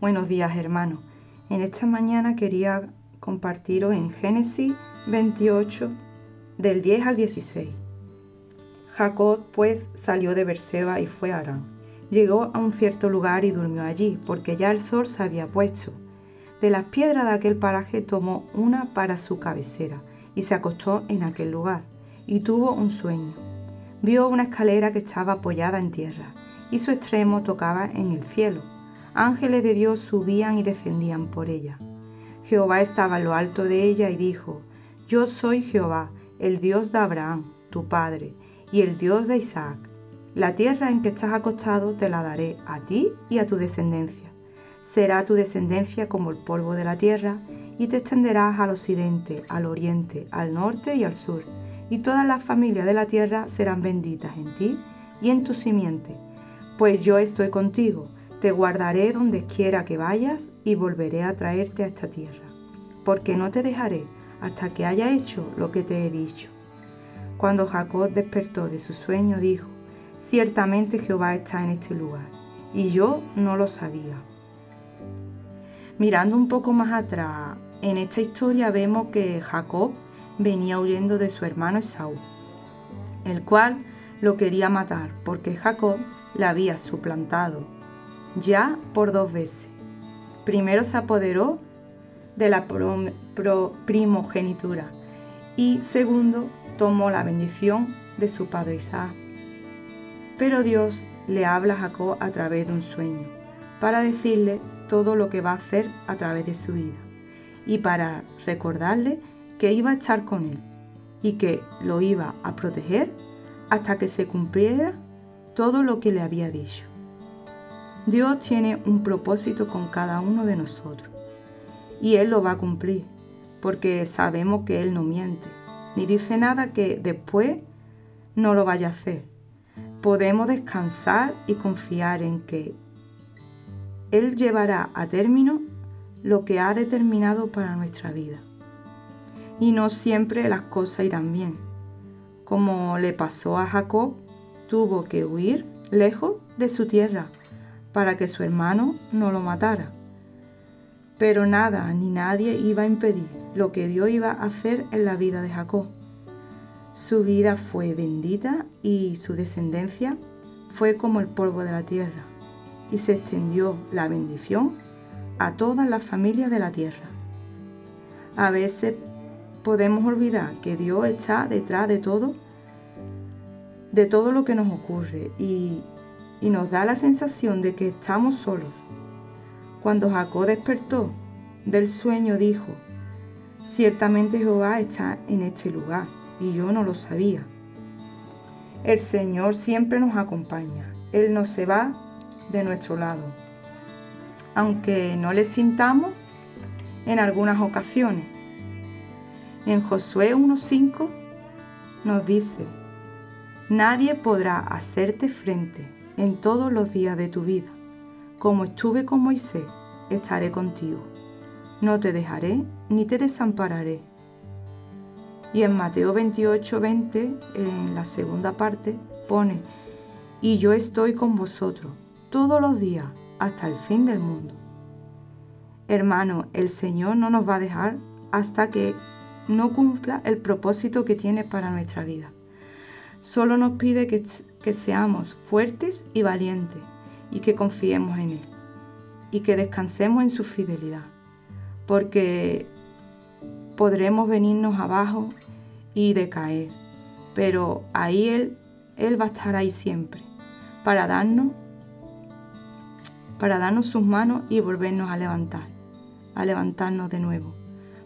Buenos días hermanos. En esta mañana quería compartiros en Génesis 28 del 10 al 16. Jacob pues salió de Berseba y fue a Arán. Llegó a un cierto lugar y durmió allí, porque ya el sol se había puesto. De las piedras de aquel paraje tomó una para su cabecera y se acostó en aquel lugar, y tuvo un sueño. Vio una escalera que estaba apoyada en tierra, y su extremo tocaba en el cielo ángeles de Dios subían y descendían por ella. Jehová estaba en lo alto de ella y dijo, Yo soy Jehová, el Dios de Abraham, tu padre, y el Dios de Isaac. La tierra en que estás acostado te la daré a ti y a tu descendencia. Será tu descendencia como el polvo de la tierra, y te extenderás al occidente, al oriente, al norte y al sur, y todas las familias de la tierra serán benditas en ti y en tu simiente, pues yo estoy contigo te guardaré donde quiera que vayas y volveré a traerte a esta tierra, porque no te dejaré hasta que haya hecho lo que te he dicho. Cuando Jacob despertó de su sueño, dijo, ciertamente Jehová está en este lugar, y yo no lo sabía. Mirando un poco más atrás, en esta historia vemos que Jacob venía huyendo de su hermano Esaú, el cual lo quería matar porque Jacob le había suplantado ya por dos veces. Primero se apoderó de la primogenitura y segundo tomó la bendición de su padre Isaac. Pero Dios le habla a Jacob a través de un sueño para decirle todo lo que va a hacer a través de su vida y para recordarle que iba a estar con él y que lo iba a proteger hasta que se cumpliera todo lo que le había dicho. Dios tiene un propósito con cada uno de nosotros y Él lo va a cumplir porque sabemos que Él no miente ni dice nada que después no lo vaya a hacer. Podemos descansar y confiar en que Él llevará a término lo que ha determinado para nuestra vida. Y no siempre las cosas irán bien. Como le pasó a Jacob, tuvo que huir lejos de su tierra para que su hermano no lo matara. Pero nada ni nadie iba a impedir lo que Dios iba a hacer en la vida de Jacob. Su vida fue bendita y su descendencia fue como el polvo de la tierra, y se extendió la bendición a todas las familias de la tierra. A veces podemos olvidar que Dios está detrás de todo, de todo lo que nos ocurre y y nos da la sensación de que estamos solos. Cuando Jacob despertó del sueño dijo, ciertamente Jehová está en este lugar y yo no lo sabía. El Señor siempre nos acompaña, Él no se va de nuestro lado. Aunque no le sintamos en algunas ocasiones. En Josué 1.5 nos dice, nadie podrá hacerte frente en todos los días de tu vida. Como estuve con Moisés, estaré contigo. No te dejaré ni te desampararé. Y en Mateo 28, 20, en la segunda parte, pone, y yo estoy con vosotros todos los días hasta el fin del mundo. Hermano, el Señor no nos va a dejar hasta que no cumpla el propósito que tiene para nuestra vida. Solo nos pide que, seamos fuertes y valientes y que confiemos en Él y que descansemos en su fidelidad, porque podremos venirnos abajo y decaer, pero ahí Él, Él va a estar ahí siempre para darnos, para darnos sus manos y volvernos a levantar, a levantarnos de nuevo,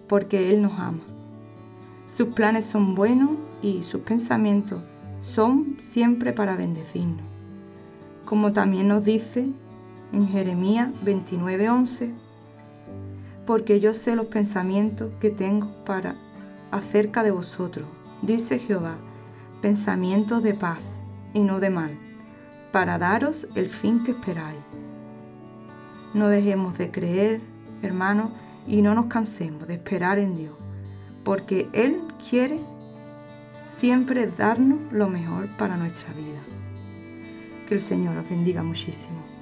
porque Él nos ama. Sus planes son buenos y sus pensamientos son siempre para bendecirnos. Como también nos dice en Jeremías 29:11, porque yo sé los pensamientos que tengo para acerca de vosotros, dice Jehová, pensamientos de paz y no de mal, para daros el fin que esperáis. No dejemos de creer, hermanos, y no nos cansemos de esperar en Dios, porque Él quiere siempre darnos lo mejor para nuestra vida. Que el Señor os bendiga muchísimo.